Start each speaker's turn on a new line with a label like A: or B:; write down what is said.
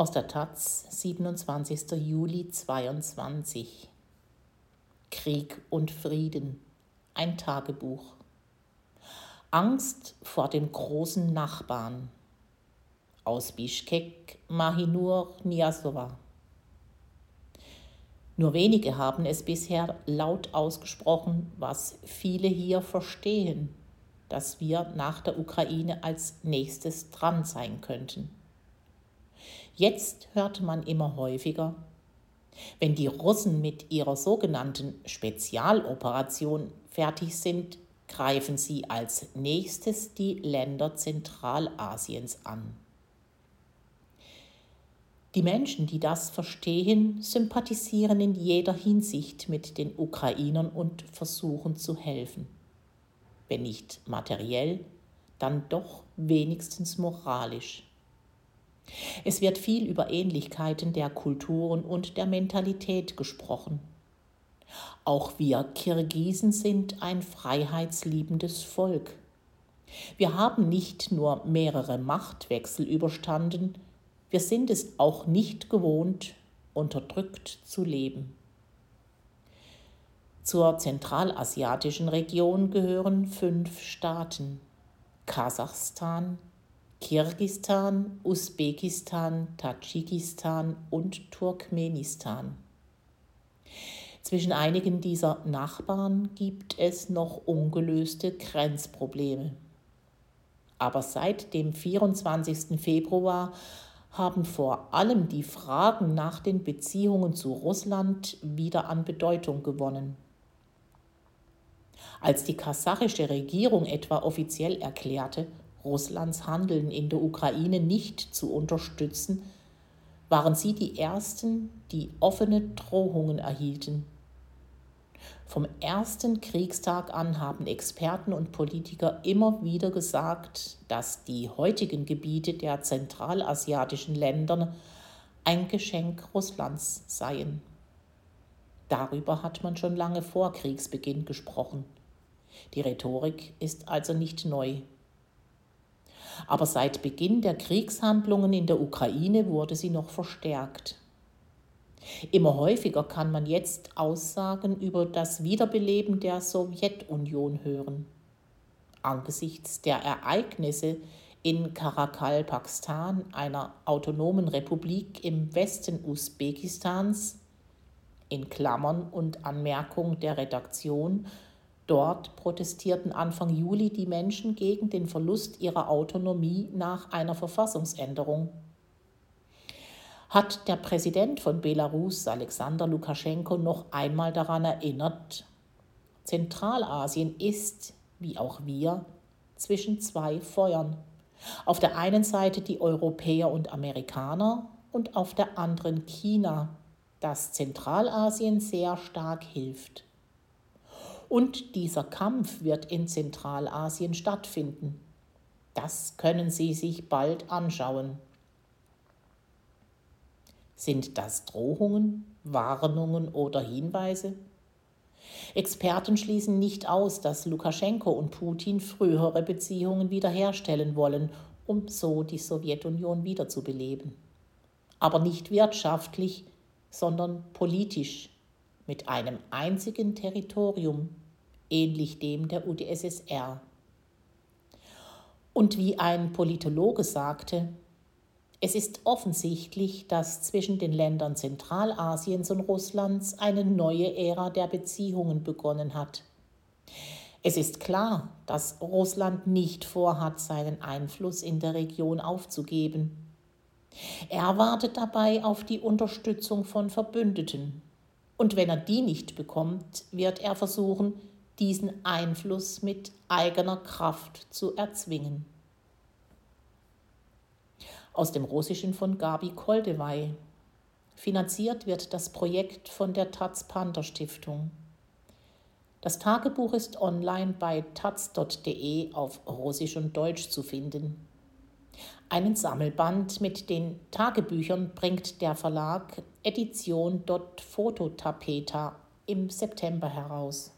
A: Aus der Taz, 27. Juli 22. Krieg und Frieden. Ein Tagebuch. Angst vor dem großen Nachbarn. Aus Bischkek, Mahinur, Niasova. Nur wenige haben es bisher laut ausgesprochen, was viele hier verstehen, dass wir nach der Ukraine als nächstes dran sein könnten. Jetzt hört man immer häufiger, wenn die Russen mit ihrer sogenannten Spezialoperation fertig sind, greifen sie als nächstes die Länder Zentralasiens an. Die Menschen, die das verstehen, sympathisieren in jeder Hinsicht mit den Ukrainern und versuchen zu helfen. Wenn nicht materiell, dann doch wenigstens moralisch. Es wird viel über Ähnlichkeiten der Kulturen und der Mentalität gesprochen. Auch wir Kirgisen sind ein freiheitsliebendes Volk. Wir haben nicht nur mehrere Machtwechsel überstanden, wir sind es auch nicht gewohnt, unterdrückt zu leben. Zur zentralasiatischen Region gehören fünf Staaten Kasachstan, Kirgistan, Usbekistan, Tadschikistan und Turkmenistan. Zwischen einigen dieser Nachbarn gibt es noch ungelöste Grenzprobleme. Aber seit dem 24. Februar haben vor allem die Fragen nach den Beziehungen zu Russland wieder an Bedeutung gewonnen. Als die kasachische Regierung etwa offiziell erklärte, Russlands Handeln in der Ukraine nicht zu unterstützen, waren sie die Ersten, die offene Drohungen erhielten. Vom ersten Kriegstag an haben Experten und Politiker immer wieder gesagt, dass die heutigen Gebiete der zentralasiatischen Länder ein Geschenk Russlands seien. Darüber hat man schon lange vor Kriegsbeginn gesprochen. Die Rhetorik ist also nicht neu. Aber seit Beginn der Kriegshandlungen in der Ukraine wurde sie noch verstärkt. Immer häufiger kann man jetzt Aussagen über das Wiederbeleben der Sowjetunion hören. Angesichts der Ereignisse in Karakal, Pakistan, einer autonomen Republik im Westen Usbekistans, in Klammern und Anmerkung der Redaktion, dort protestierten Anfang Juli die Menschen gegen den Verlust ihrer Autonomie nach einer Verfassungsänderung hat der Präsident von Belarus, Alexander Lukaschenko, noch einmal daran erinnert, Zentralasien ist, wie auch wir, zwischen zwei Feuern. Auf der einen Seite die Europäer und Amerikaner und auf der anderen China, das Zentralasien sehr stark hilft. Und dieser Kampf wird in Zentralasien stattfinden. Das können Sie sich bald anschauen. Sind das Drohungen, Warnungen oder Hinweise? Experten schließen nicht aus, dass Lukaschenko und Putin frühere Beziehungen wiederherstellen wollen, um so die Sowjetunion wiederzubeleben. Aber nicht wirtschaftlich, sondern politisch, mit einem einzigen Territorium, ähnlich dem der UdSSR. Und wie ein Politologe sagte, es ist offensichtlich, dass zwischen den Ländern Zentralasiens und Russlands eine neue Ära der Beziehungen begonnen hat. Es ist klar, dass Russland nicht vorhat, seinen Einfluss in der Region aufzugeben. Er wartet dabei auf die Unterstützung von Verbündeten. Und wenn er die nicht bekommt, wird er versuchen, diesen Einfluss mit eigener Kraft zu erzwingen aus dem Russischen von Gabi Koldewey. Finanziert wird das Projekt von der Taz Panther Stiftung. Das Tagebuch ist online bei taz.de auf Russisch und Deutsch zu finden. Einen Sammelband mit den Tagebüchern bringt der Verlag Edition Fototapeta im September heraus.